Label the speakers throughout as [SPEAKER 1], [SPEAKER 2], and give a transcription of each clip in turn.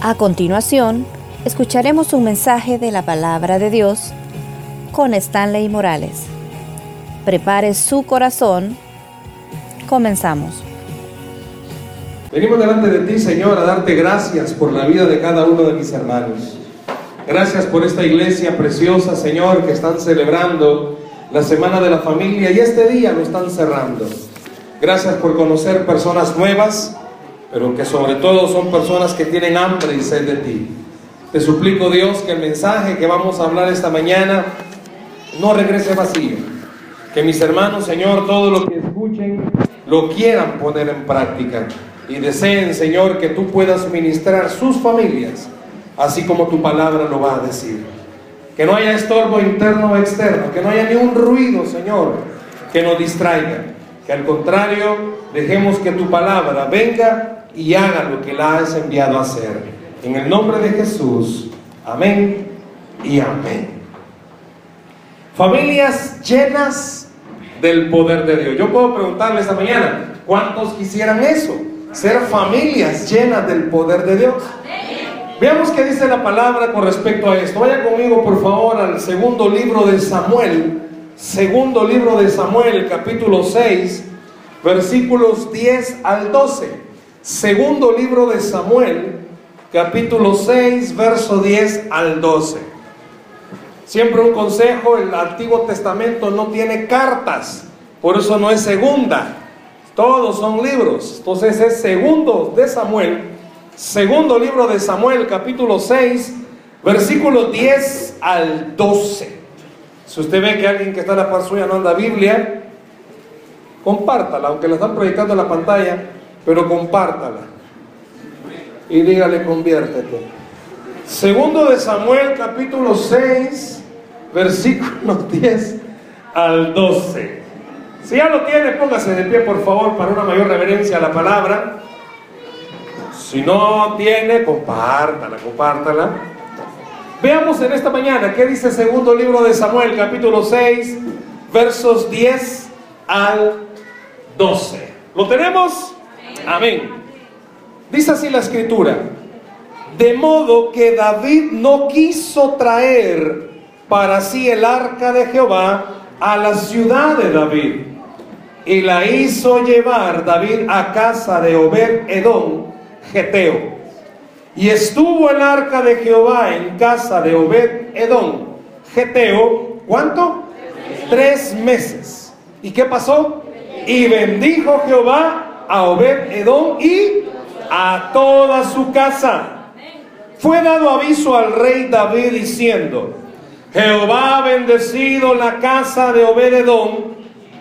[SPEAKER 1] A continuación, escucharemos un mensaje de la palabra de Dios con Stanley Morales. Prepare su corazón. Comenzamos.
[SPEAKER 2] Venimos delante de ti, Señor, a darte gracias por la vida de cada uno de mis hermanos. Gracias por esta iglesia preciosa, Señor, que están celebrando la Semana de la Familia y este día lo están cerrando. Gracias por conocer personas nuevas, pero que sobre todo son personas que tienen hambre y sed de ti. Te suplico, Dios, que el mensaje que vamos a hablar esta mañana no regrese vacío. Que mis hermanos, Señor, todo lo que escuchen, lo quieran poner en práctica. Y deseen, Señor, que tú puedas ministrar sus familias, así como tu palabra lo va a decir. Que no haya estorbo interno o externo, que no haya ni un ruido, Señor, que nos distraiga. Que al contrario, dejemos que tu palabra venga y haga lo que la has enviado a hacer. En el nombre de Jesús, amén y amén. Familias llenas del poder de Dios. Yo puedo preguntarle esta mañana, ¿cuántos quisieran eso? Ser familias llenas del poder de Dios. Veamos qué dice la palabra con respecto a esto. Vaya conmigo, por favor, al segundo libro de Samuel. Segundo libro de Samuel, capítulo 6, versículos 10 al 12. Segundo libro de Samuel, capítulo 6, verso 10 al 12. Siempre un consejo, el Antiguo Testamento no tiene cartas, por eso no es segunda, todos son libros. Entonces es segundo de Samuel, segundo libro de Samuel, capítulo 6, versículo 10 al 12. Si usted ve que alguien que está en la par suya no anda Biblia, compártala, aunque la están proyectando en la pantalla, pero compártala. Y dígale, conviértete. Segundo de Samuel, capítulo 6, versículos 10 al 12. Si ya lo tiene, póngase de pie, por favor, para una mayor reverencia a la palabra. Si no tiene, compártala, compártala. Veamos en esta mañana qué dice segundo libro de Samuel, capítulo 6, versos 10 al 12. ¿Lo tenemos? Amén. Dice así la escritura. De modo que David no quiso traer para sí el arca de Jehová a la ciudad de David. Y la hizo llevar David a casa de Obed Edom, Geteo. Y estuvo el arca de Jehová en casa de Obed Edom, Geteo, ¿cuánto? Tres meses. ¿Y qué pasó? Y bendijo Jehová a Obed Edom y a toda su casa. Fue dado aviso al rey David diciendo, Jehová ha bendecido la casa de Obededón.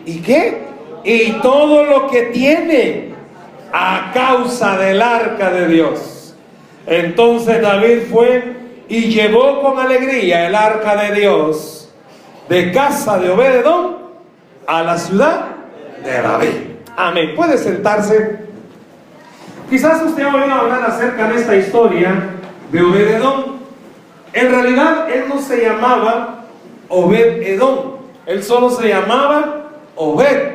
[SPEAKER 2] ¿Y qué? Y todo lo que tiene a causa del arca de Dios. Entonces David fue y llevó con alegría el arca de Dios de casa de Obededón a la ciudad de David. Amén. Puede sentarse. Quizás usted ha oído hablar acerca de esta historia de Obededón. En realidad él no se llamaba Obed Edom, él solo se llamaba Obed,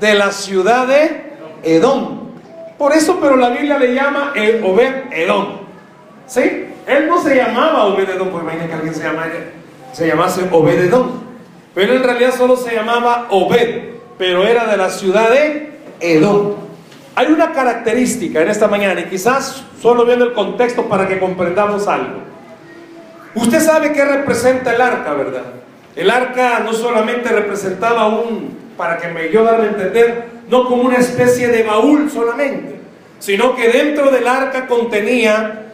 [SPEAKER 2] de la ciudad de Edom. Por eso, pero la Biblia le llama el Obed Edom. ¿Sí? Él no se llamaba Obed Edom, pues imagínate que alguien se, se llamase Obed Edom. Pero en realidad solo se llamaba Obed, pero era de la ciudad de Edom. Hay una característica en esta mañana, y quizás solo viendo el contexto para que comprendamos algo. Usted sabe qué representa el arca, ¿verdad? El arca no solamente representaba un, para que me yo a entender, no como una especie de baúl solamente, sino que dentro del arca contenía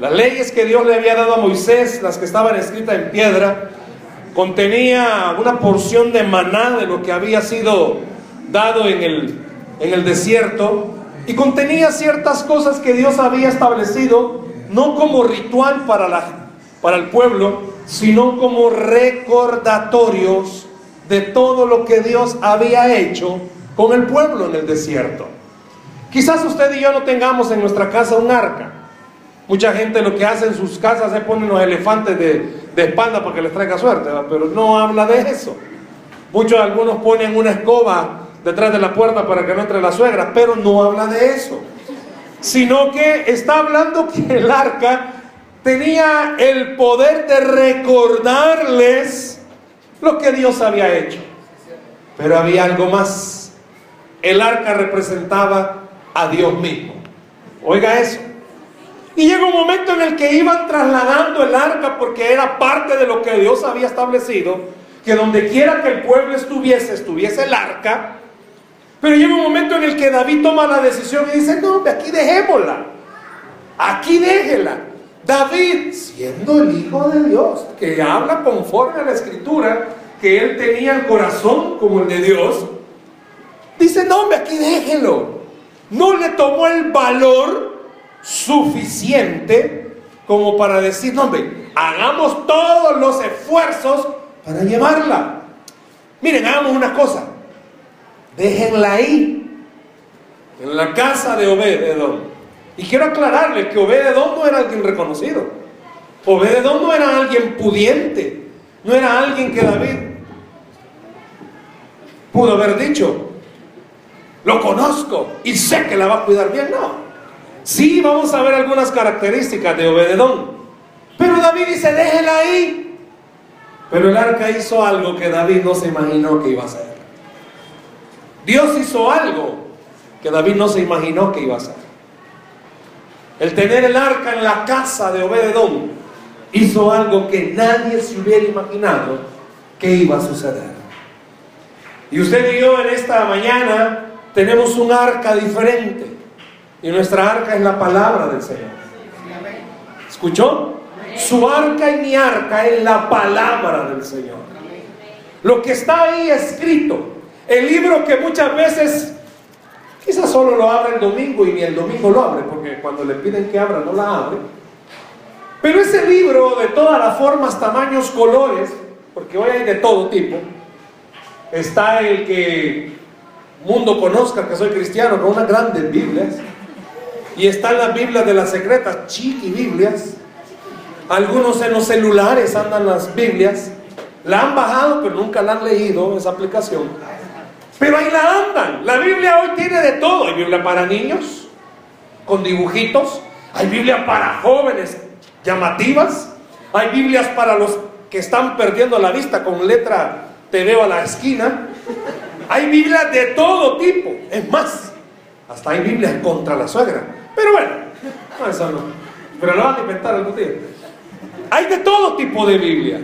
[SPEAKER 2] las leyes que Dios le había dado a Moisés, las que estaban escritas en piedra, contenía una porción de maná de lo que había sido dado en el, en el desierto, y contenía ciertas cosas que Dios había establecido, no como ritual para la para el pueblo, sino como recordatorios de todo lo que Dios había hecho con el pueblo en el desierto. Quizás usted y yo no tengamos en nuestra casa un arca. Mucha gente lo que hace en sus casas es poner los elefantes de, de espalda para que les traiga suerte, pero no habla de eso. Muchos algunos ponen una escoba detrás de la puerta para que no entre la suegra, pero no habla de eso. sino que está hablando que el arca tenía el poder de recordarles lo que Dios había hecho. Pero había algo más. El arca representaba a Dios mismo. Oiga eso. Y llega un momento en el que iban trasladando el arca porque era parte de lo que Dios había establecido, que donde quiera que el pueblo estuviese, estuviese el arca. Pero llega un momento en el que David toma la decisión y dice, no, aquí dejémosla, aquí déjela. David, siendo el Hijo de Dios, que habla conforme a la escritura, que él tenía el corazón como el de Dios, dice, no, hombre, aquí déjelo. No le tomó el valor suficiente como para decir, no, hombre, hagamos todos los esfuerzos para llevarla. Miren, hagamos una cosa, déjenla ahí, en la casa de Obededón. Y quiero aclararle que Obededón no era alguien reconocido. Obededón no era alguien pudiente. No era alguien que David pudo haber dicho, lo conozco y sé que la va a cuidar bien. No. Sí, vamos a ver algunas características de Obededón. Pero David dice, déjela ahí. Pero el arca hizo algo que David no se imaginó que iba a hacer. Dios hizo algo que David no se imaginó que iba a hacer. El tener el arca en la casa de Obededón hizo algo que nadie se hubiera imaginado que iba a suceder. Y usted y yo en esta mañana tenemos un arca diferente. Y nuestra arca es la palabra del Señor. ¿Escuchó? Su arca y mi arca es la palabra del Señor. Lo que está ahí escrito. El libro que muchas veces quizás solo lo abre el domingo y ni el domingo lo abre, porque cuando le piden que abra no la abre. Pero ese libro de todas las formas, tamaños, colores, porque hoy hay de todo tipo, está el que mundo conozca que soy cristiano, con unas grandes Biblias. Y están las Biblias de las secretas, chiqui Biblias. Algunos en los celulares andan las Biblias. La han bajado, pero nunca la han leído, esa aplicación. Pero ahí la andan. La Biblia hoy tiene de todo. Hay Biblia para niños, con dibujitos. Hay Biblia para jóvenes llamativas. Hay Biblias para los que están perdiendo la vista con letra te veo a la esquina. Hay Biblias de todo tipo. Es más, hasta hay Biblias contra la suegra. Pero bueno, no, eso no. Pero lo van a inventar algún día. Hay de todo tipo de Biblia.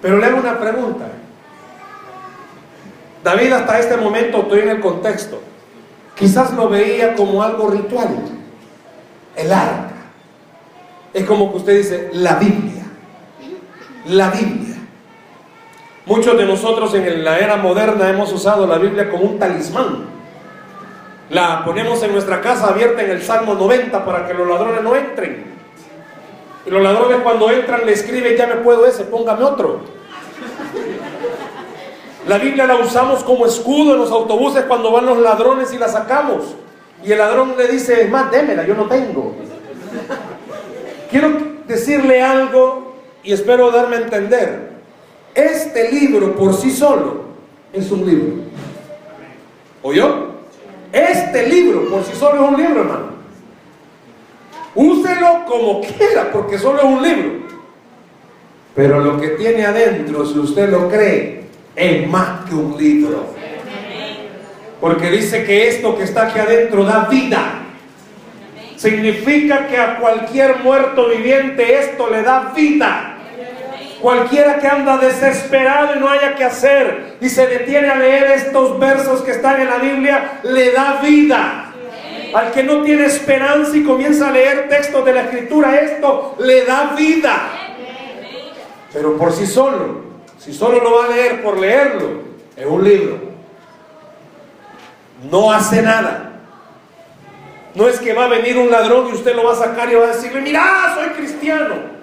[SPEAKER 2] Pero le hago una pregunta. David hasta este momento, estoy en el contexto, quizás lo veía como algo ritual. El arca. Es como que usted dice, la Biblia. La Biblia. Muchos de nosotros en la era moderna hemos usado la Biblia como un talismán. La ponemos en nuestra casa abierta en el Salmo 90 para que los ladrones no entren. Y los ladrones cuando entran le escriben, ya me puedo ese, póngame otro. La Biblia la usamos como escudo en los autobuses cuando van los ladrones y la sacamos. Y el ladrón le dice, más, démela, yo no tengo. Quiero decirle algo y espero darme a entender. Este libro por sí solo es un libro. ¿Oyó? Este libro por sí solo es un libro, hermano. Úselo como quiera, porque solo es un libro. Pero lo que tiene adentro, si usted lo cree, es más que un libro. Porque dice que esto que está aquí adentro da vida. Significa que a cualquier muerto viviente esto le da vida. Cualquiera que anda desesperado y no haya que hacer y se detiene a leer estos versos que están en la Biblia, le da vida. Al que no tiene esperanza y comienza a leer textos de la escritura, esto le da vida. Pero por sí solo, si solo lo va a leer por leerlo, es un libro. No hace nada. No es que va a venir un ladrón y usted lo va a sacar y va a decirle, mira, soy cristiano.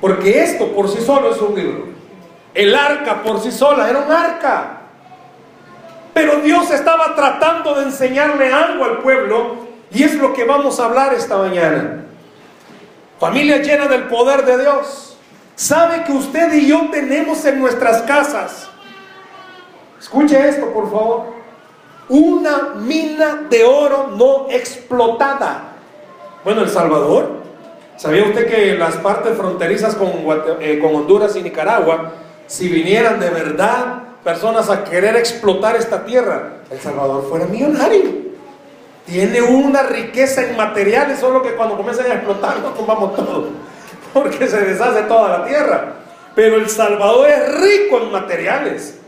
[SPEAKER 2] Porque esto por sí solo es un libro. El arca por sí sola era un arca. Pero Dios estaba tratando de enseñarle algo al pueblo y es lo que vamos a hablar esta mañana. Familia llena del poder de Dios. Sabe que usted y yo tenemos en nuestras casas. Escuche esto, por favor. una mina de oro no explotada. Bueno, El Salvador, ¿sabía usted que las partes fronterizas con, eh, con Honduras y Nicaragua, si vinieran de verdad personas a querer explotar esta tierra, El Salvador fuera millonario? Tiene una riqueza en materiales, solo que cuando comienzan a explotar nos tumbamos todo, porque se deshace toda la tierra. Pero El Salvador es rico en materiales.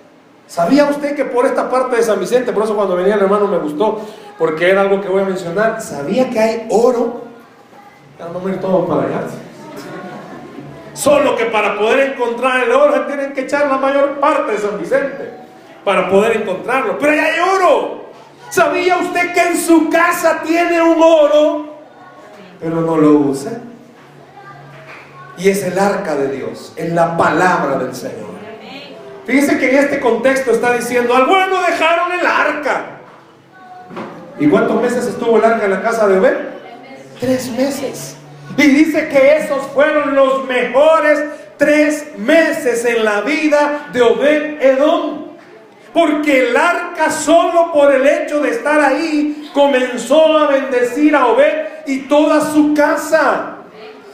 [SPEAKER 2] ¿Sabía usted que por esta parte de San Vicente, por eso cuando venía el hermano me gustó, porque era algo que voy a mencionar, ¿sabía que hay oro? Vamos a ir todos para allá. Solo que para poder encontrar el oro tienen que echar la mayor parte de San Vicente para poder encontrarlo. Pero ahí hay oro. ¿Sabía usted que en su casa tiene un oro, pero no lo usa? Y es el arca de Dios, es la palabra del Señor. Fíjese que en este contexto está diciendo, al bueno dejaron el arca. ¿Y cuántos meses estuvo el arca en la casa de Obed? Tres meses. Y dice que esos fueron los mejores tres meses en la vida de Obed Edom. Porque el arca solo por el hecho de estar ahí comenzó a bendecir a Obed y toda su casa.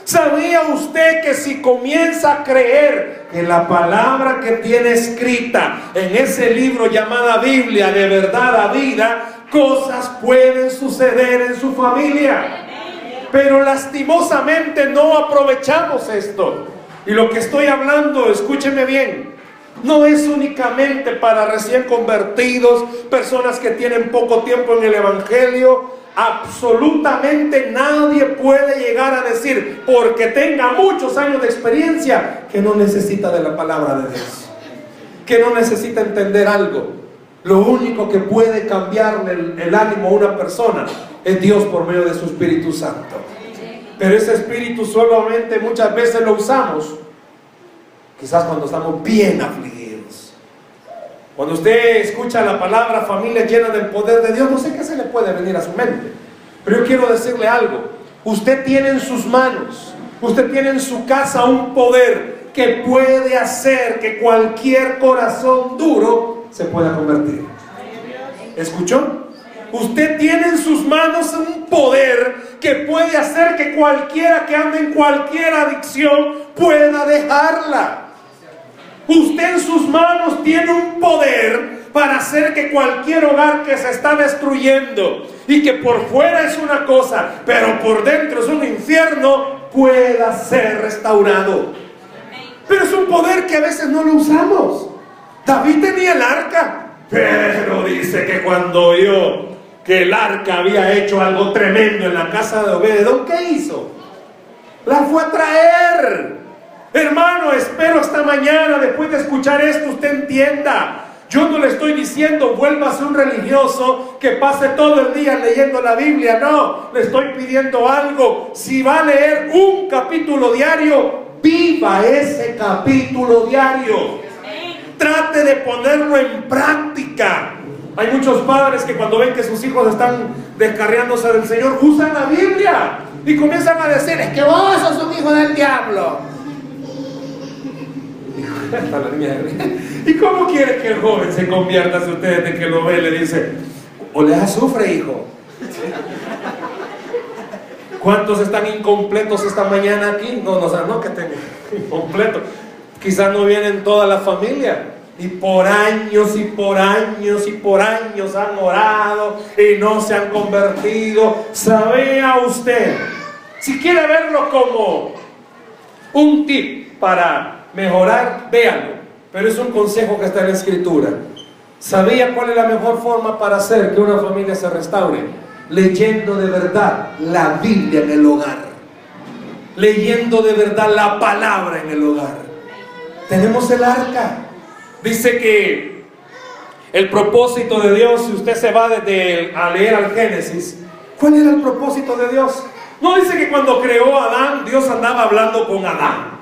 [SPEAKER 2] ¿Sabía usted que si comienza a creer que la palabra que tiene escrita en ese libro llamada Biblia de verdad a vida, cosas pueden suceder en su familia? Pero lastimosamente no aprovechamos esto. Y lo que estoy hablando, escúcheme bien, no es únicamente para recién convertidos, personas que tienen poco tiempo en el Evangelio, absolutamente nadie puede llegar a decir, porque tenga muchos años de experiencia, que no necesita de la palabra de Dios, que no necesita entender algo. Lo único que puede cambiarle el, ánimo a una persona es Dios por medio de su Espíritu Santo. Pero ese Espíritu solamente muchas veces lo usamos, quizás cuando estamos bien afligidos. Cuando usted escucha la palabra familia llena del poder de Dios, no sé qué se le puede venir a su mente. Pero yo quiero decirle algo. Usted tiene en sus manos, usted tiene en su casa un poder que puede hacer que cualquier corazón duro se pueda convertir. ¿Escuchó? Usted tiene en sus manos un poder que puede hacer que cualquiera que ande en cualquier adicción pueda dejarla. Usted en sus manos tiene un poder para hacer que cualquier hogar que se está destruyendo y que por fuera es una cosa, pero por dentro es un infierno, pueda ser restaurado. Pero es un poder que a veces no lo usamos. David tenía el arca, pero dice que cuando oyó que el arca había hecho algo tremendo en la casa de Obededón, ¿qué hizo? La fue a traer. Hermano, espero esta mañana, después de escuchar esto, usted entienda. Yo no le estoy diciendo ser un religioso que pase todo el día leyendo la Biblia. No, le estoy pidiendo algo. Si va a leer un capítulo diario, viva ese capítulo diario. Trate de ponerlo en práctica. Hay muchos padres que cuando ven que sus hijos están descarriándose del Señor, usan la Biblia y comienzan a decir, es que vos sos un hijo del diablo. ¿Y cómo quiere que el joven se convierta si usted de que lo ve le dice, o le azufre, hijo? ¿Cuántos están incompletos esta mañana aquí? No, no, no que estén incompletos. Quizás no vienen toda la familia. Y por años y por años y por años han orado y no se han convertido. ¿Sabía usted? Si quiere verlo como un tip para mejorar, véanlo. Pero es un consejo que está en la escritura. ¿Sabía cuál es la mejor forma para hacer que una familia se restaure? Leyendo de verdad la Biblia en el hogar. Leyendo de verdad la palabra en el hogar. Tenemos el arca. Dice que el propósito de Dios, si usted se va desde a leer al Génesis, ¿cuál era el propósito de Dios? No dice que cuando creó a Adán, Dios andaba hablando con Adán.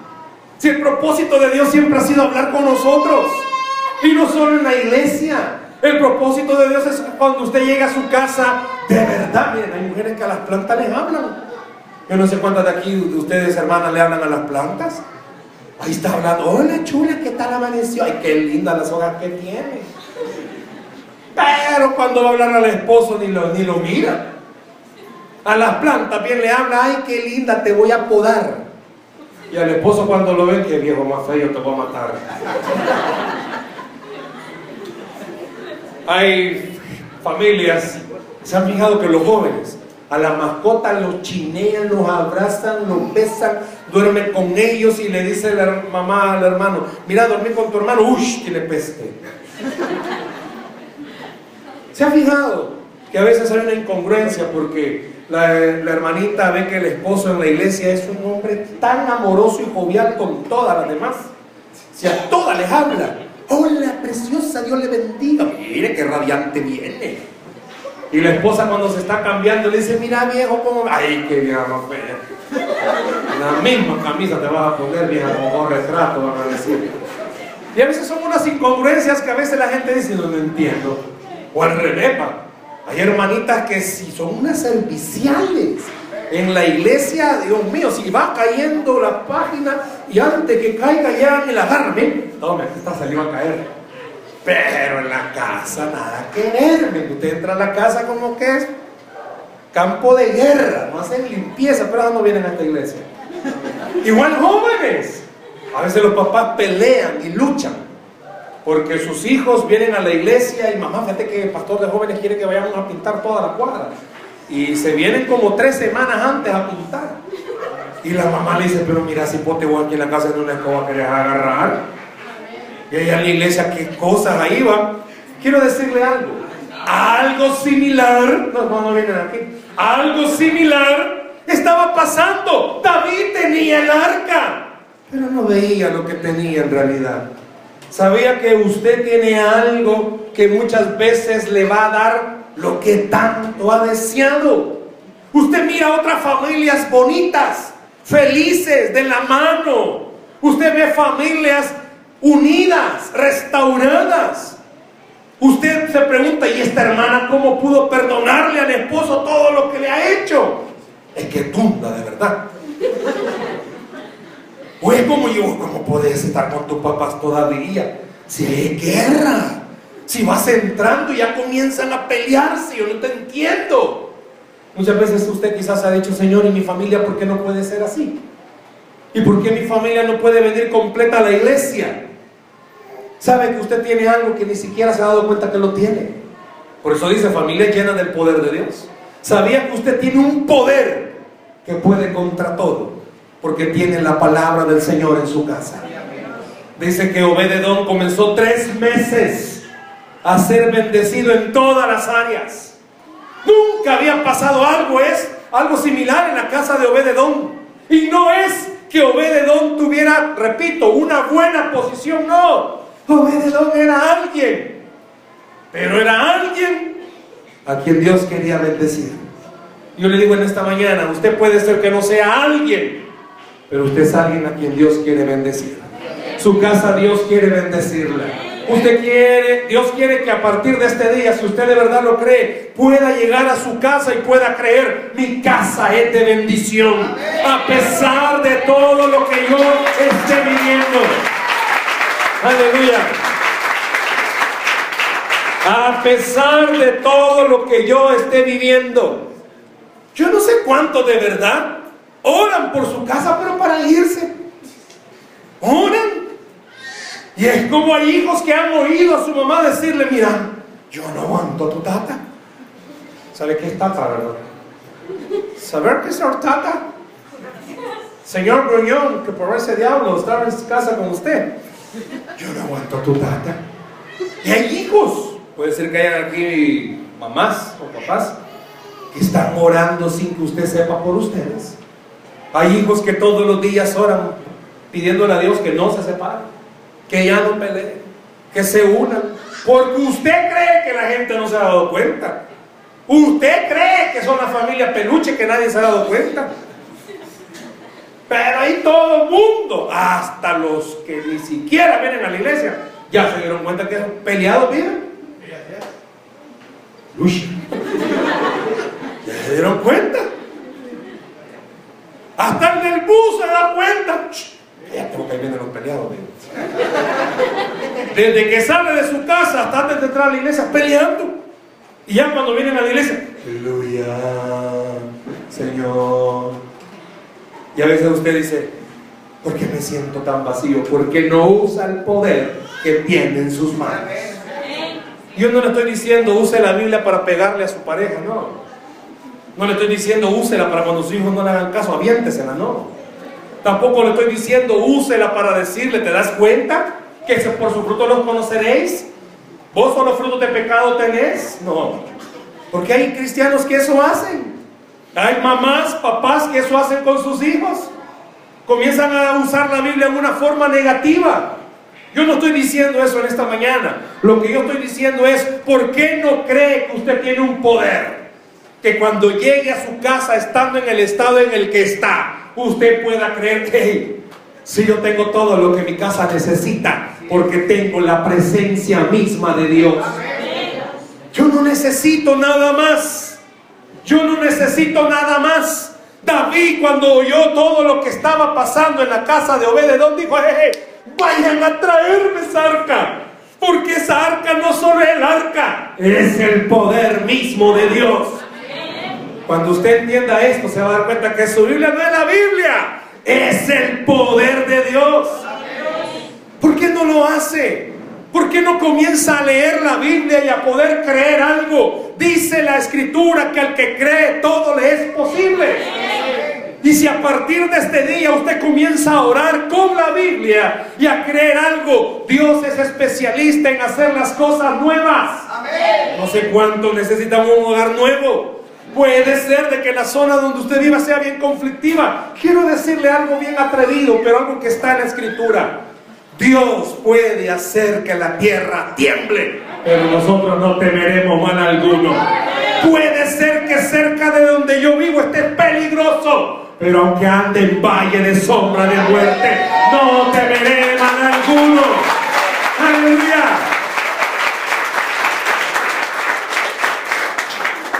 [SPEAKER 2] Si el propósito de Dios siempre ha sido hablar con nosotros. Y no solo en la iglesia. El propósito de Dios es cuando usted llega a su casa, de verdad, miren, hay mujeres que a las plantas les hablan. Yo no sé cuántas de aquí de ustedes, hermanas, le hablan a las plantas. Ahí está hablando, hola chula, ¿qué tal amaneció? Ay, qué linda las hojas que tiene. Pero cuando va a hablar al esposo ni lo, ni lo mira. A las plantas bien le habla, ay, qué linda, te voy a podar. Y al esposo cuando lo ve, que viejo más feo, te voy a matar. Hay familias, se han fijado que los jóvenes a la mascota los chinean, los abrazan, los besan, duermen con ellos y le dice la mamá al hermano, mira, dormir con tu hermano, uy, tiene peste. ¿Se ha fijado que a veces hay una incongruencia porque la, hermanita ve que el esposo en la iglesia es un hombre tan amoroso y jovial con todas las demás? Si a todas les habla, hola preciosa, Dios le bendiga, mire qué radiante viene. Y la esposa cuando se está cambiando le dice, mira viejo, como... Ay, qué vieja más fea. La misma camisa te vas a poner, vieja, como retrato, van a decir. Y a veces son unas incongruencias que a veces la gente dice, no, lo entiendo. O al revés, hay hermanitas que si son unas serviciales. En la iglesia, Dios mío, si va cayendo la página y antes que caiga ya el agarre, tome, esta salió a caer. Pero en la casa nada que ver, usted entra a la casa como que es campo de guerra, no hacen limpieza, pero no vienen a esta iglesia. Igual jóvenes, a veces los papás pelean y luchan porque sus hijos vienen a la iglesia y mamá, fíjate que el pastor de jóvenes quiere que vayamos a pintar toda la cuadra. Y se vienen como tres semanas antes a pintar. Y la mamá le dice, pero mira, si pote voy aquí en la casa de una escoba querés agarrar. Y allá en la iglesia, qué cosas ahí va. Quiero decirle algo. Algo similar, no, no, no vienen aquí. Algo similar estaba pasando. David tenía el arca, pero no veía lo que tenía en realidad. ¿Sabía que usted tiene algo que muchas veces le va a dar lo que tanto ha deseado? Usted mira otras familias bonitas, felices, de la mano. Usted ve familias unidas, restauradas. Usted se pregunta, ¿y esta hermana cómo pudo perdonarle al esposo todo lo que le ha hecho? Es que tunda de verdad. O es como yo, ¿cómo puedes estar con tus papás todavía? Si hay guerra, si vas entrando y ya comienzan a pelearse, yo no te entiendo. Muchas veces usted quizás ha dicho, Señor, ¿y mi familia por qué no puede ser así? ¿Y por qué mi familia no puede venir completa a la iglesia? ¿Sabe que usted tiene algo que ni siquiera se ha dado cuenta que lo tiene? Por eso dice familia llena del poder de Dios. ¿Sabía que usted tiene un poder que puede contra todo? porque tiene la palabra del Señor en su casa. Dice que Obededón comenzó tres meses a ser bendecido en todas las áreas. Nunca había pasado algo, es algo similar en la casa de Obededón. Y no es que Obededón tuviera, repito, una buena posición, no. Obededón era alguien, pero era alguien a quien Dios quería bendecir. Yo le digo en esta mañana, usted puede ser que no sea alguien, pero usted es alguien a quien Dios quiere bendecir. Su casa Dios quiere bendecirla. Usted quiere, Dios quiere que a partir de este día, si usted de verdad lo cree, pueda llegar a su casa y pueda creer, mi casa es de bendición, a pesar de todo lo que yo esté viviendo. Aleluya. A pesar de todo lo que yo esté viviendo. Yo no sé cuánto de verdad Oran por su casa, pero para irse. Oran. Y es como hay hijos que han oído a su mamá decirle, mira, yo no aguanto a tu tata. ¿Sabe qué es tata, verdad? ¿Saber qué es tata? Señor Gruñón, que por ese diablo estaba en casa con usted. Yo no aguanto a tu tata. Y hay hijos. Puede ser que hayan aquí mamás o papás que están orando sin que usted sepa por ustedes. Hay hijos que todos los días oran pidiéndole a Dios que no se separen, que ya no peleen, que se unan. Porque usted cree que la gente no se ha dado cuenta. Usted cree que son la familia peluche que nadie se ha dado cuenta. Pero ahí todo el mundo, hasta los que ni siquiera vienen a la iglesia, ya se dieron cuenta que peleados viven. Ya se dieron cuenta. Hasta el bus se da cuenta. Ya tengo que vienen los peleados. Desde que sale de su casa hasta antes de entrar a la iglesia, peleando. Y ya cuando vienen a la iglesia, aleluya, Señor. Y a veces usted dice, ¿por qué me siento tan vacío? Porque no usa el poder que tiene en sus manos. Yo no le estoy diciendo use la Biblia para pegarle a su pareja, no. No le estoy diciendo úsela para cuando sus hijos no le hagan caso, aviéntesela, no. Tampoco le estoy diciendo úsela para decirle, ¿te das cuenta? Que por su fruto los conoceréis. ¿Vos solo frutos de pecado tenés? No. Porque hay cristianos que eso hacen. Hay mamás, papás que eso hacen con sus hijos. Comienzan a usar la Biblia en una forma negativa. Yo no estoy diciendo eso en esta mañana. Lo que yo estoy diciendo es, ¿por qué no cree que usted tiene un poder? Que cuando llegue a su casa, estando en el estado en el que está, usted pueda creer que, si yo tengo todo lo que mi casa necesita, porque tengo la presencia misma de Dios. Yo no necesito nada más. Yo no necesito nada más. David cuando oyó todo lo que estaba pasando en la casa de Obededón dijo, vayan a traerme esa arca. Porque esa arca no solo es el arca, es el poder mismo de Dios. Cuando usted entienda esto, se va a dar cuenta que su Biblia no es la Biblia, es el poder de Dios. ¿Por qué no lo hace? ¿Por qué no comienza a leer la Biblia y a poder creer algo? Dice la escritura que al que cree todo le es posible. Y si a partir de este día usted comienza a orar con la Biblia y a creer algo, Dios es especialista en hacer las cosas nuevas. No sé cuánto necesitamos un hogar nuevo. Puede ser de que la zona donde usted viva sea bien conflictiva. Quiero decirle algo bien atrevido, pero algo que está en la escritura. Dios puede hacer que la tierra tiemble, pero nosotros no temeremos mal alguno. Puede ser que cerca de donde yo vivo esté peligroso, pero aunque ande en valle de sombra de muerte, no temeré mal alguno. Aleluya.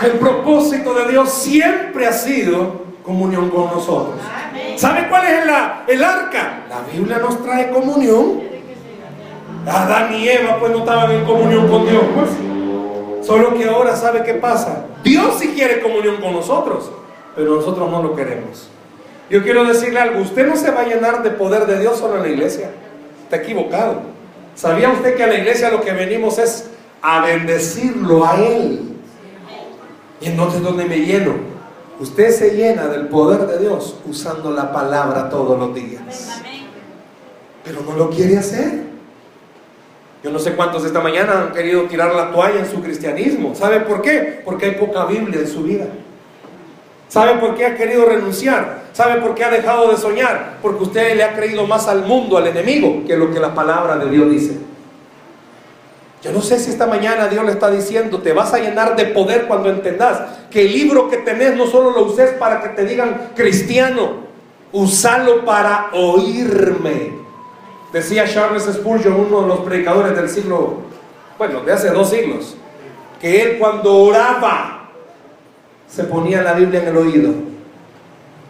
[SPEAKER 2] El propósito de Dios siempre ha sido comunión con nosotros. ¿Sabe cuál es el arca? La Biblia nos trae comunión. Adán y Eva pues no estaban en comunión con Dios. Pues. Solo que ahora sabe qué pasa. Dios sí quiere comunión con nosotros, pero nosotros no lo queremos. Yo quiero decirle algo, usted no se va a llenar de poder de Dios solo en la iglesia. Está equivocado. ¿Sabía usted que a la iglesia lo que venimos es a bendecirlo a Él? Y entonces, ¿dónde me lleno? Usted se llena del poder de Dios usando la palabra todos los días. Pero no lo quiere hacer. Yo no sé cuántos esta mañana han querido tirar la toalla en su cristianismo. ¿Sabe por qué? Porque hay poca Biblia en su vida. ¿Sabe por qué ha querido renunciar? ¿Sabe por qué ha dejado de soñar? Porque usted le ha creído más al mundo, al enemigo, que lo que la palabra de Dios dice. Yo no sé si esta mañana Dios le está diciendo, te vas a llenar de poder cuando entendas que el libro que tenés no solo lo uses para que te digan cristiano, usalo para oírme. Decía Charles Spurgeon, uno de los predicadores del siglo, bueno, de hace dos siglos, que él cuando oraba se ponía la Biblia en el oído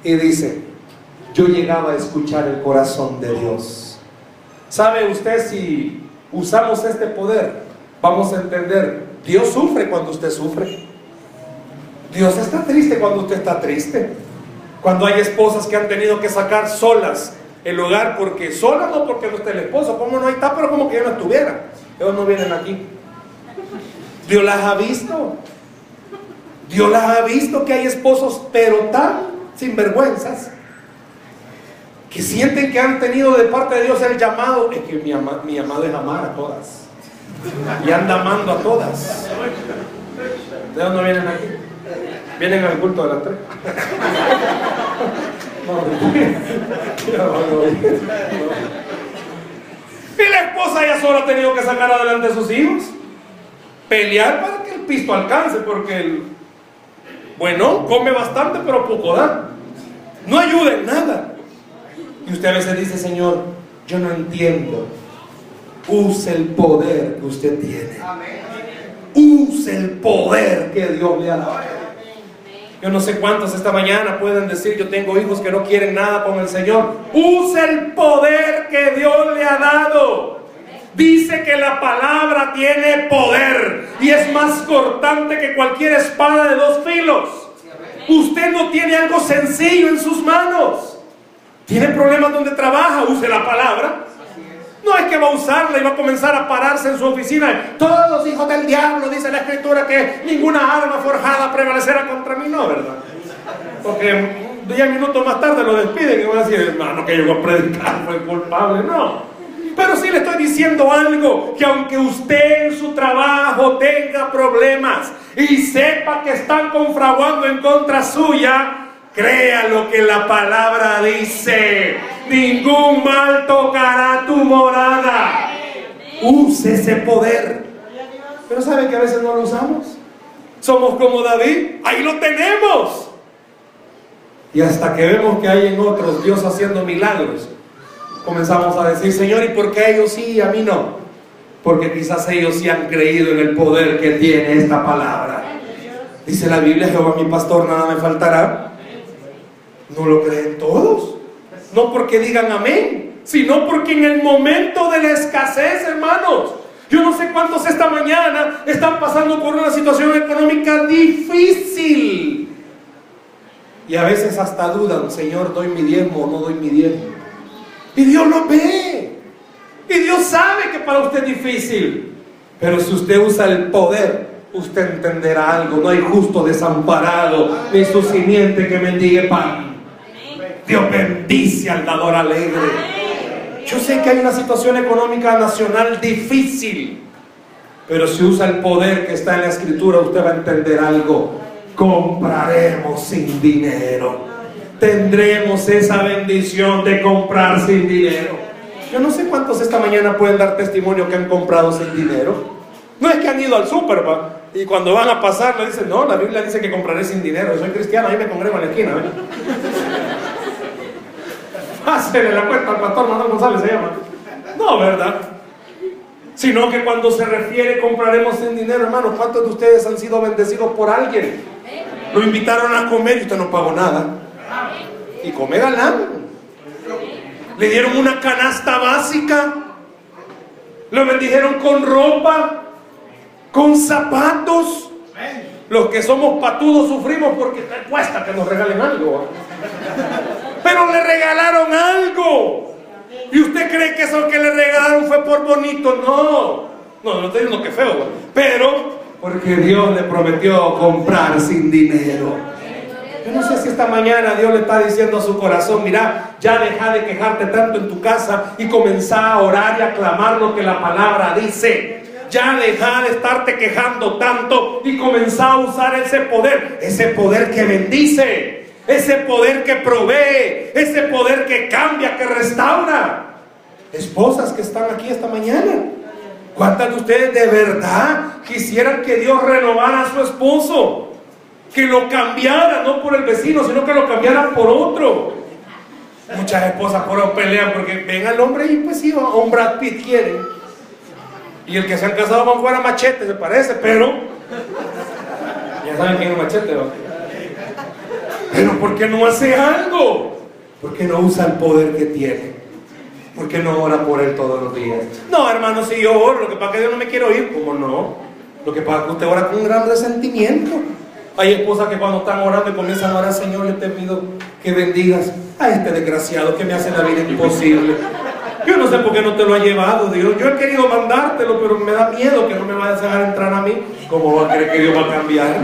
[SPEAKER 2] y dice, yo llegaba a escuchar el corazón de Dios. ¿Sabe usted si usamos este poder, vamos a entender, Dios sufre cuando usted sufre. Dios está triste cuando usted está triste. Cuando hay esposas que han tenido que sacar solas el hogar porque solas no porque no esté el esposo, como no está, pero como que yo no estuviera. Ellos no vienen aquí. Dios las ha visto. Dios las ha visto que hay esposos, pero tan sinvergüenzas, que sienten que han tenido de parte de Dios el llamado, es que mi, mi amado es amar a todas. Y anda amando a todas. ¿De dónde vienen aquí? Vienen al culto de las tres. Y la esposa ya solo ha tenido que sacar adelante a sus hijos. Pelear para que el pisto alcance, porque el bueno come bastante, pero poco da. No ayuda en nada. Y usted a veces dice, Señor, yo no entiendo. Use el poder que usted tiene. Use el poder que Dios le ha dado. Yo no sé cuántos esta mañana pueden decir, yo tengo hijos que no quieren nada con el Señor. Use el poder que Dios le ha dado. Dice que la palabra tiene poder y es más cortante que cualquier espada de dos filos. Usted no tiene algo sencillo en sus manos. Tiene problemas donde trabaja, use la palabra. No es que va a usarla y va a comenzar a pararse en su oficina. Todos hijos del diablo, dice la escritura, que ninguna arma forjada prevalecerá contra mí. No, ¿verdad? Porque diez minutos más tarde lo despiden y van a decir, hermano, que llegó a predicar fue culpable. No. Pero sí le estoy diciendo algo, que aunque usted en su trabajo tenga problemas y sepa que están confraguando en contra suya, crea lo que la palabra dice. Ningún mal tocará tu morada. Use ese poder. Pero ¿sabe que a veces no lo usamos? Somos como David. Ahí lo tenemos. Y hasta que vemos que hay en otros Dios haciendo milagros, comenzamos a decir, Señor, ¿y por qué ellos sí y a mí no? Porque quizás ellos sí han creído en el poder que tiene esta palabra. Dice la Biblia, Jehová mi pastor, nada me faltará. No lo creen todos. No porque digan amén, sino porque en el momento de la escasez, hermanos, yo no sé cuántos esta mañana están pasando por una situación económica difícil. Y a veces hasta dudan, Señor, ¿doy mi diezmo o no doy mi diezmo? Y Dios lo ve. Y Dios sabe que para usted es difícil. Pero si usted usa el poder, usted entenderá algo. No hay justo desamparado, ni su simiente que mendigue pan. Dios bendice al dador alegre. Yo sé que hay una situación económica nacional difícil. Pero si usa el poder que está en la escritura, usted va a entender algo. Compraremos sin dinero tendremos esa bendición de comprar sin dinero. Yo no sé cuántos esta mañana pueden dar testimonio que han comprado sin dinero. No es que han ido al súper y cuando van a pasar le dicen, no, la Biblia dice que compraré sin dinero. Soy cristiano, ahí me congrego en la esquina. Pásele la cuenta al pastor Manuel González, se llama. No, ¿verdad? Sino que cuando se refiere compraremos sin dinero, hermano, ¿cuántos de ustedes han sido bendecidos por alguien? Lo invitaron a comer y usted no pagó nada y come galán. Le dieron una canasta básica. Lo bendijeron con ropa, con zapatos. Los que somos patudos sufrimos porque cuesta que nos regalen algo. Le regalaron algo. ¿Y usted cree que eso que le regalaron fue por bonito? No. No, no estoy diciendo que feo. Pero porque Dios le prometió comprar sin dinero. Yo no sé si esta mañana Dios le está diciendo a su corazón, mira, ya deja de quejarte tanto en tu casa y comenzá a orar y a clamar lo que la palabra dice. Ya deja de estarte quejando tanto y comenzá a usar ese poder, ese poder que bendice, ese poder que provee, ese poder que cambia, que restaura. Esposas que están aquí esta mañana, ¿cuántas de ustedes de verdad quisieran que Dios renovara a su esposo? que lo cambiara, no por el vecino, sino que lo cambiara por otro. Muchas esposas por pelean porque ven al hombre y pues sí, a un Brad Pitt quieren. Y el que se han casado con fuera machete, se parece, pero ya saben quién es machete, ¿no? Pero ¿por qué no hace algo? ¿Por qué no usa el poder que tiene? ¿Por qué no ora por él todos los días? No, hermano, si yo oro, lo que pasa es que Dios no me quiere oír, ¿cómo no? Lo que pasa es que usted ora con un gran resentimiento. Hay esposas que cuando están orando y comienzan a orar, Señor, yo te pido que bendigas a este desgraciado que me hace la vida imposible. Yo no sé por qué no te lo ha llevado, Dios. Yo he querido mandártelo, pero me da miedo que no me vayas a dejar entrar a mí. ¿Cómo va a creer que Dios va a cambiar?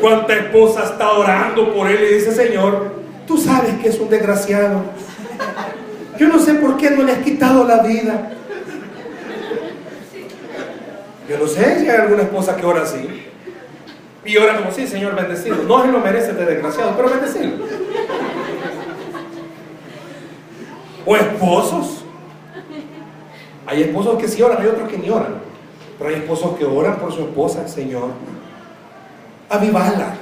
[SPEAKER 2] ¿Cuánta esposa está orando por él y dice, Señor, tú sabes que es un desgraciado? Yo no sé por qué no le has quitado la vida. Yo no sé si hay alguna esposa que ora así. Y ora como, sí, Señor, bendecido. No se lo merece de desgraciado, pero bendecido. O esposos. Hay esposos que sí oran, hay otros que ni oran. Pero hay esposos que oran por su esposa, Señor. Avivala.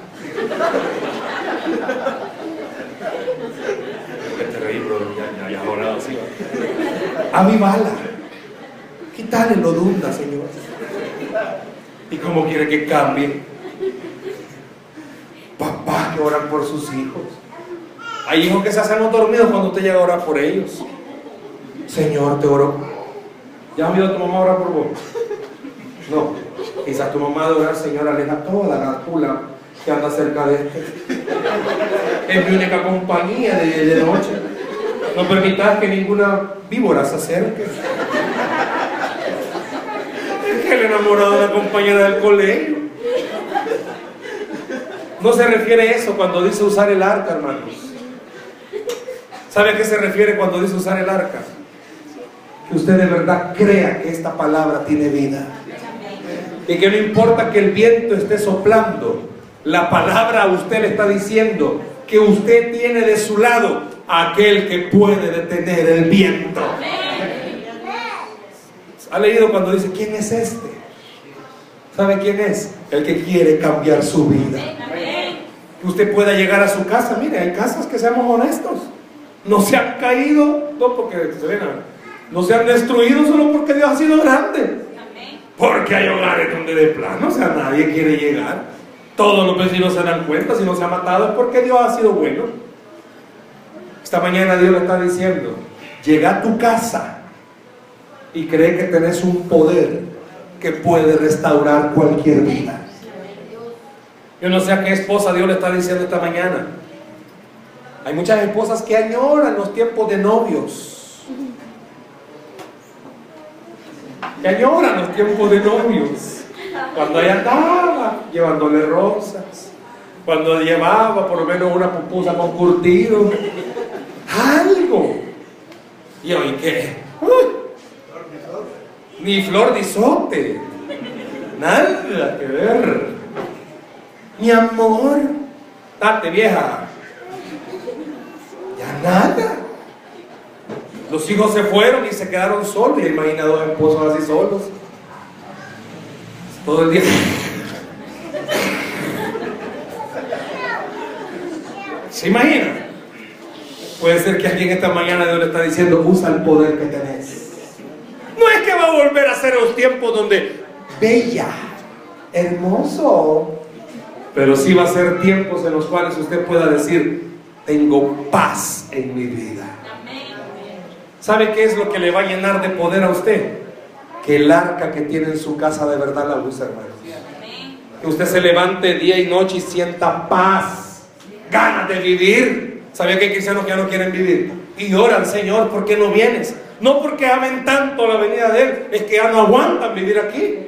[SPEAKER 2] Ya, ya, orado así. Avivala. Quítale lo dunda, Señor. ¿Y cómo quiere que cambie? Papás que oran por sus hijos. Hay hijos que se hacen dormidos cuando usted llega a orar por ellos. Señor, te oro. ¿Ya oído a tu mamá orar por vos? No. Quizás tu mamá de orar, Señor, aleja toda la pula que anda cerca de este. Es mi única compañía de, de noche. No permitas que ninguna víbora se acerque. Es que el enamorado de la compañera del colegio. No se refiere a eso cuando dice usar el arca, hermanos. ¿Sabe a qué se refiere cuando dice usar el arca? Que usted de verdad crea que esta palabra tiene vida. Y que no importa que el viento esté soplando, la palabra a usted le está diciendo que usted tiene de su lado aquel que puede detener el viento. ¿Ha leído cuando dice, ¿quién es este? ¿Sabe quién es? El que quiere cambiar su vida. Que usted pueda llegar a su casa. Mire, hay casas que seamos honestos. No se han caído, porque se no se han destruido solo porque Dios ha sido grande. Porque hay hogares donde de plano, o sea, nadie quiere llegar. Todos los vecinos se dan cuenta, si no se ha matado es porque Dios ha sido bueno. Esta mañana Dios le está diciendo, llega a tu casa y cree que tenés un poder que puede restaurar cualquier vida. Yo no sé a qué esposa Dios le está diciendo esta mañana. Hay muchas esposas que añoran los tiempos de novios. Que añoran los tiempos de novios. Cuando ella andaba llevándole rosas. Cuando llevaba por lo menos una pupusa con curtido. Algo. ¿Y hoy qué? Ni flor de isote. Nada que ver. Mi amor. Date vieja. Ya nada. Los hijos se fueron y se quedaron solos. Y imagina dos esposos así solos. Todo el día. ¿Se imagina? Puede ser que alguien esta mañana Dios le está diciendo, usa el poder que tenés. No es que va a volver a ser los tiempos donde, bella, hermoso. Pero sí va a ser tiempos en los cuales usted pueda decir, tengo paz en mi vida. ¿Sabe qué es lo que le va a llenar de poder a usted? Que el arca que tiene en su casa de verdad la use, hermano. Que usted se levante día y noche y sienta paz, ganas de vivir. ¿Sabe que hay cristianos que ya no quieren vivir? Y oran, Señor, ¿por qué no vienes? No porque amen tanto la venida de Él, es que ya no aguantan vivir aquí.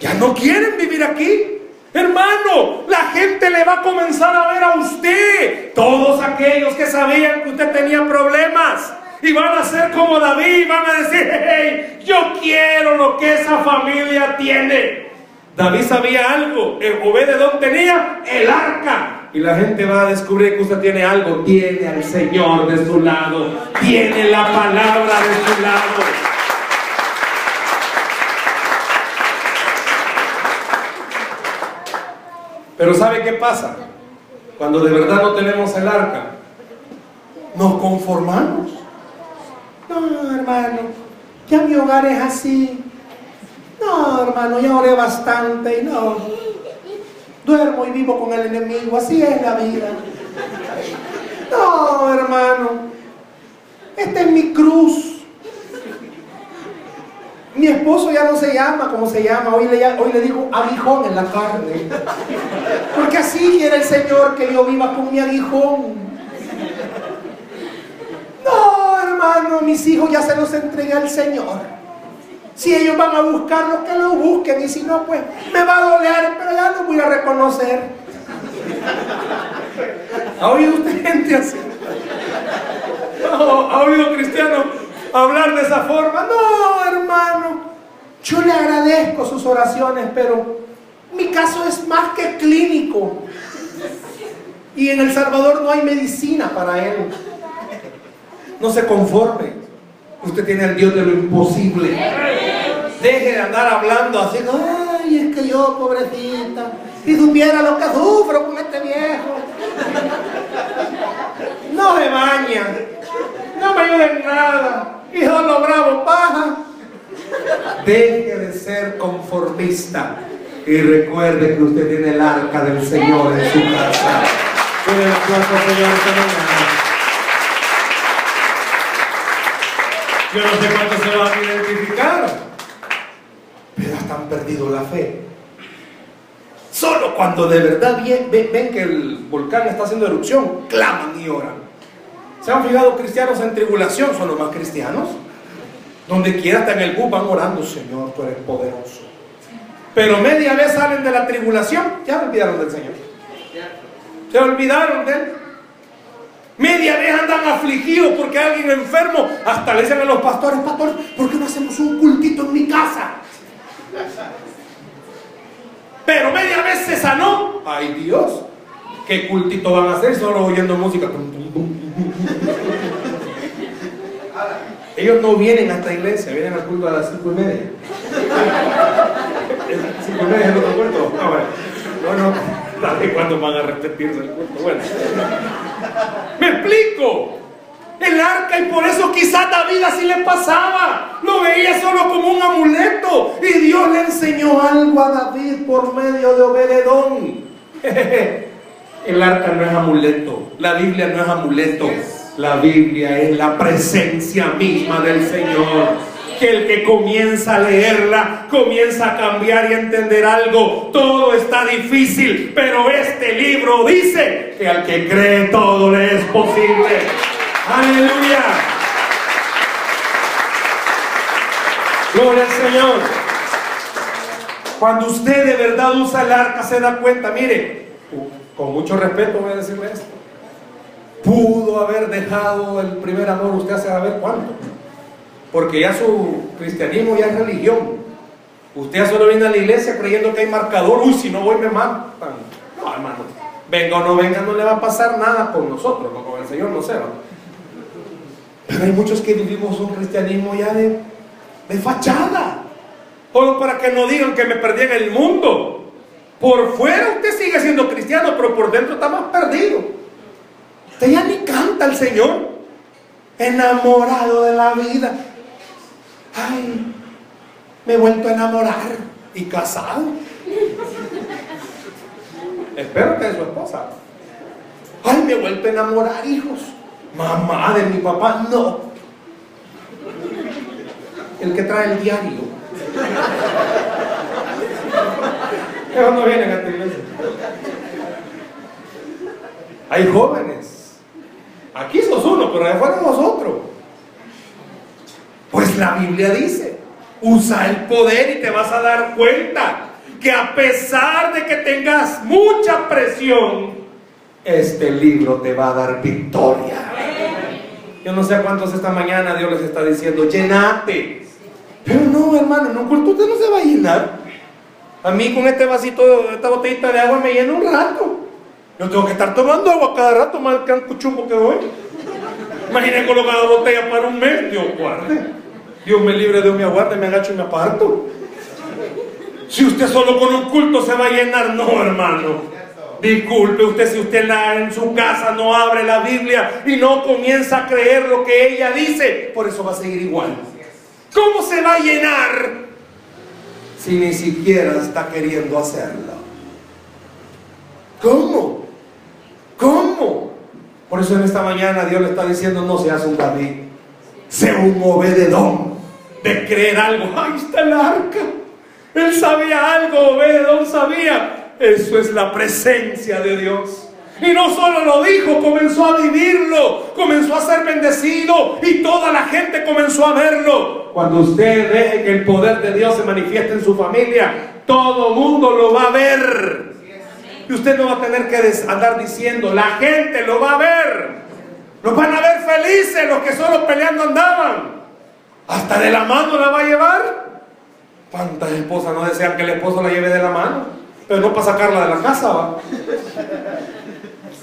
[SPEAKER 2] Ya no quieren vivir aquí. Hermano, la gente le va a comenzar a ver a usted. Todos aquellos que sabían que usted tenía problemas. Y van a ser como David, van a decir, hey, yo quiero lo que esa familia tiene. David sabía algo, Obededón tenía el arca. Y la gente va a descubrir que usted tiene algo, tiene al Señor de su lado, tiene la palabra de su lado. Pero ¿sabe qué pasa? Cuando de verdad no tenemos el arca, nos conformamos. No, hermano, ya mi hogar es así. No, hermano, ya oré bastante y no. Duermo y vivo con el enemigo, así es la vida. No, hermano, esta es mi cruz. Mi esposo ya no se llama como se llama, hoy le, hoy le digo aguijón en la carne. Porque así quiere el Señor que yo viva con mi aguijón. No, hermano, mis hijos ya se los entregué al Señor. Si ellos van a buscarlo, que lo busquen. Y si no, pues me va a doler, pero ya lo voy a reconocer. ¿Ha oído usted gente así? ¿Ha oído cristiano hablar de esa forma. No, hermano, yo le agradezco sus oraciones, pero mi caso es más que clínico. Y en El Salvador no hay medicina para él. No se conforme. Usted tiene al Dios de lo imposible. Deje de andar hablando así, ay, es que yo, pobrecita, si supiera lo que sufro con este viejo. No me baña, no me ayuda en nada. Hijo lo bravo, paja. Deje de ser conformista y recuerde que usted tiene el arca del Señor en su casa. Yo no sé cuántos se van a identificar. Pero hasta han perdido la fe. Solo cuando de verdad ven, que el volcán está haciendo erupción, claman y oran. ¿Se han fijado cristianos en tribulación? Son los más cristianos. Donde quiera están en el bus van orando, Señor, tú eres poderoso. Pero media vez salen de la tribulación, ya olvidaron del Señor. Se olvidaron de Él. Media vez andan afligidos porque alguien enfermo. Hasta le dicen a los pastores, pastores, ¿por qué no hacemos un cultito en mi casa? Pero media vez se sanó. Ay Dios, ¿qué cultito van a hacer solo oyendo música? Ellos no vienen a esta iglesia, vienen al culto a las cinco y media. cinco y media es el otro culto. Ah, bueno. No, no. ¿De cuándo van a repetirse el culto? Bueno. ¿Me explico? El arca y por eso quizás David así le pasaba. Lo veía solo como un amuleto. Y Dios le enseñó algo a David por medio de Obededón. El arca no es amuleto. La Biblia no es amuleto. La Biblia es la presencia misma del Señor. Que el que comienza a leerla, comienza a cambiar y entender algo. Todo está difícil, pero este libro dice que al que cree todo le es posible. Aleluya. Gloria al Señor. Cuando usted de verdad usa el arca se da cuenta, mire, con mucho respeto voy a decirle esto pudo haber dejado el primer amor usted hace saber cuánto. Porque ya su cristianismo ya es religión. Usted ya solo viene a la iglesia creyendo que hay marcador. Uy, si no voy me matan. No, hermano. Venga o no venga, no le va a pasar nada con nosotros. Con el Señor no va. Pero hay muchos que vivimos un cristianismo ya de, de fachada. Solo para que no digan que me perdí en el mundo. Por fuera usted sigue siendo cristiano, pero por dentro está más perdido. Usted ya ni canta al Señor. Enamorado de la vida. Ay, me he vuelto a enamorar y casado. Espero que de su esposa. Ay, me he vuelto a enamorar, hijos. Mamá de mi papá, no. El que trae el diario. ¿Qué no vienen a esta iglesia? Hay jóvenes Aquí sos uno, pero de afuera sos otro. Pues la Biblia dice, usa el poder y te vas a dar cuenta que a pesar de que tengas mucha presión, este libro te va a dar victoria. Yo no sé a cuántos esta mañana Dios les está diciendo, llenate. Pero no, hermano, culto usted no se va a llenar. A mí con este vasito, esta botellita de agua me llena un rato. Yo tengo que estar tomando agua cada rato, más el cancuchumbo que doy. Imagínense colocar la botella para un mes, Dios guarde. Dios me libre, Dios me aguarde, me agacho y me aparto. Si usted solo con un culto se va a llenar, no, hermano. Disculpe usted si usted en su casa no abre la Biblia y no comienza a creer lo que ella dice, por eso va a seguir igual. ¿Cómo se va a llenar si ni siquiera está queriendo hacerlo? ¿Cómo? ¿Cómo? Por eso en esta mañana Dios le está diciendo, no seas un David, sea un obededón de creer algo. Ahí está el arca. Él sabía algo, obededón sabía. Eso es la presencia de Dios. Y no solo lo dijo, comenzó a vivirlo, comenzó a ser bendecido y toda la gente comenzó a verlo. Cuando usted deje que el poder de Dios se manifieste en su familia, todo mundo lo va a ver. Y usted no va a tener que andar diciendo, la gente lo va a ver. Los van a ver felices los que solo peleando andaban. Hasta de la mano la va a llevar. ¿Cuántas esposas no desean que el esposo la lleve de la mano? Pero no para sacarla de la casa, ¿va?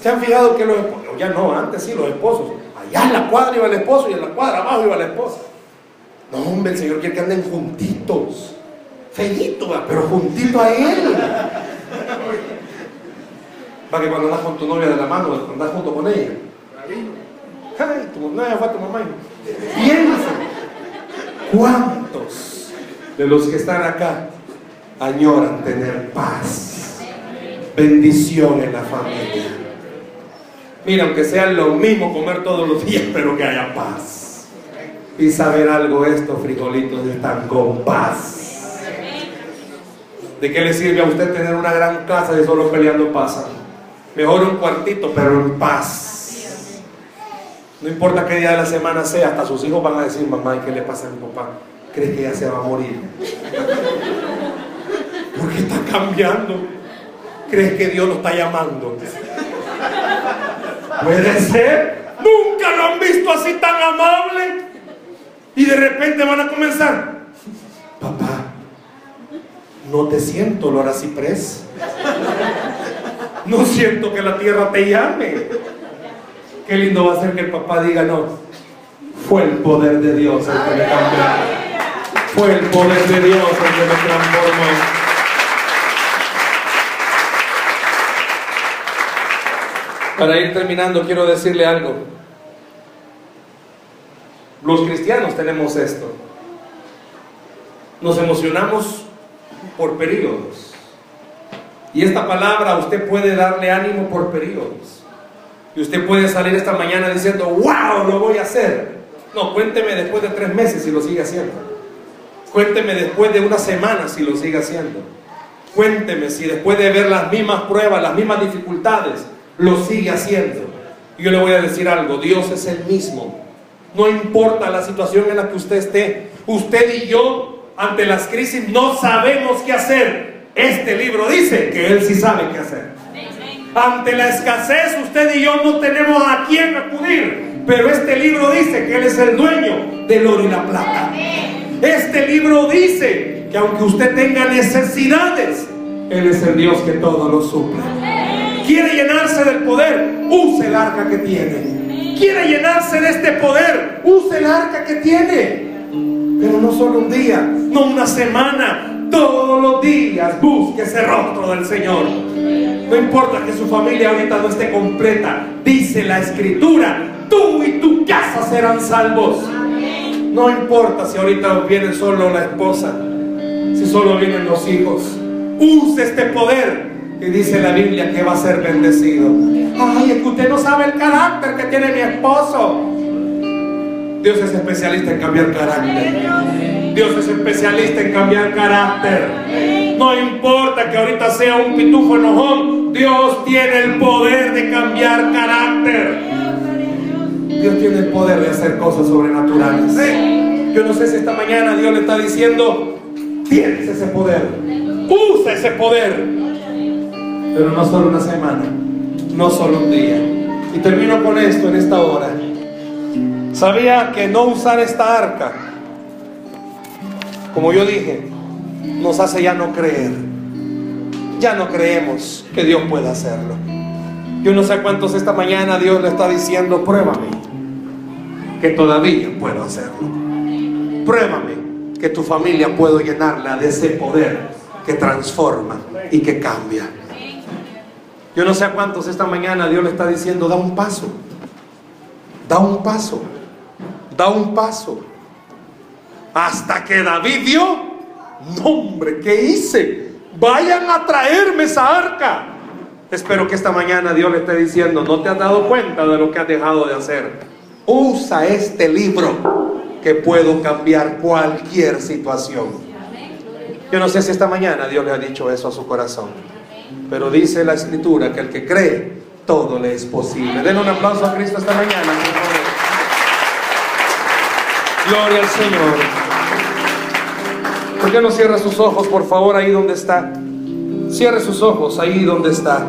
[SPEAKER 2] ¿Se han fijado que los esposos, ya no, antes sí, los esposos, allá en la cuadra iba el esposo y en la cuadra abajo iba la esposa? No, hombre, el Señor quiere que anden juntitos. Feíto, pero juntito a Él. Para que cuando andas con tu novia de la mano, andas junto con ella. Ay, tu novia fue tu mamá. Piensa. ¿Cuántos de los que están acá añoran tener paz? Bendición en la familia. Mira, aunque sea lo mismo comer todos los días, pero que haya paz. Y saber algo, estos frijolitos están con paz. ¿De qué le sirve a usted tener una gran casa y solo peleando pasan? Mejor un cuartito, pero en paz. No importa qué día de la semana sea, hasta sus hijos van a decir, mamá, ¿y qué le pasa a mi papá? ¿Crees que ya se va a morir? Porque está cambiando. ¿Crees que Dios lo está llamando? Puede ser. Nunca lo han visto así tan amable. Y de repente van a comenzar. Papá, no te siento, Lora Ciprés. No siento que la tierra te llame. Qué lindo va a ser que el papá diga, no, fue el poder de Dios el que me cambió. Fue el poder de Dios el que me transformó. Para ir terminando, quiero decirle algo. Los cristianos tenemos esto. Nos emocionamos por periodos. Y esta palabra usted puede darle ánimo por periodos. Y usted puede salir esta mañana diciendo, wow, lo voy a hacer. No, cuénteme después de tres meses si lo sigue haciendo. Cuénteme después de una semana si lo sigue haciendo. Cuénteme si después de ver las mismas pruebas, las mismas dificultades, lo sigue haciendo. Y yo le voy a decir algo, Dios es el mismo. No importa la situación en la que usted esté, usted y yo ante las crisis no sabemos qué hacer. Este libro dice que Él sí sabe qué hacer. Ante la escasez usted y yo no tenemos a quién acudir, pero este libro dice que Él es el dueño del oro y la plata. Este libro dice que aunque usted tenga necesidades, Él es el Dios que todo lo suple. Quiere llenarse del poder, use el arca que tiene. Quiere llenarse de este poder, use el arca que tiene. Pero no solo un día, no una semana, todos los días busque ese rostro del Señor. No importa que su familia ahorita no esté completa, dice la escritura, tú y tu casa serán salvos. No importa si ahorita viene solo la esposa, si solo vienen los hijos. Use este poder que dice la Biblia que va a ser bendecido. Ay, es que usted no sabe el carácter que tiene mi esposo. Dios es especialista en cambiar carácter. Dios es especialista en cambiar carácter. No importa que ahorita sea un pitufo enojón, Dios tiene el poder de cambiar carácter. Dios tiene el poder de hacer cosas sobrenaturales. Yo no sé si esta mañana Dios le está diciendo, tienes ese poder, usa ese poder. Pero no solo una semana, no solo un día. Y termino con esto en esta hora. Sabía que no usar esta arca, como yo dije, nos hace ya no creer. Ya no creemos que Dios pueda hacerlo. Yo no sé cuántos esta mañana Dios le está diciendo, pruébame, que todavía puedo hacerlo. Pruébame que tu familia puedo llenarla de ese poder que transforma y que cambia. Yo no sé a cuántos esta mañana Dios le está diciendo, da un paso, da un paso, da un paso. Hasta que David dio, no hombre, ¿qué hice? Vayan a traerme esa arca. Espero que esta mañana Dios le esté diciendo, no te has dado cuenta de lo que has dejado de hacer. Usa este libro que puedo cambiar cualquier situación. Yo no sé si esta mañana Dios le ha dicho eso a su corazón. Pero dice la escritura que el que cree, todo le es posible. Den un aplauso a Cristo esta mañana. Gloria al Señor. ¿Por qué no cierra sus ojos, por favor, ahí donde está? Cierre sus ojos, ahí donde está.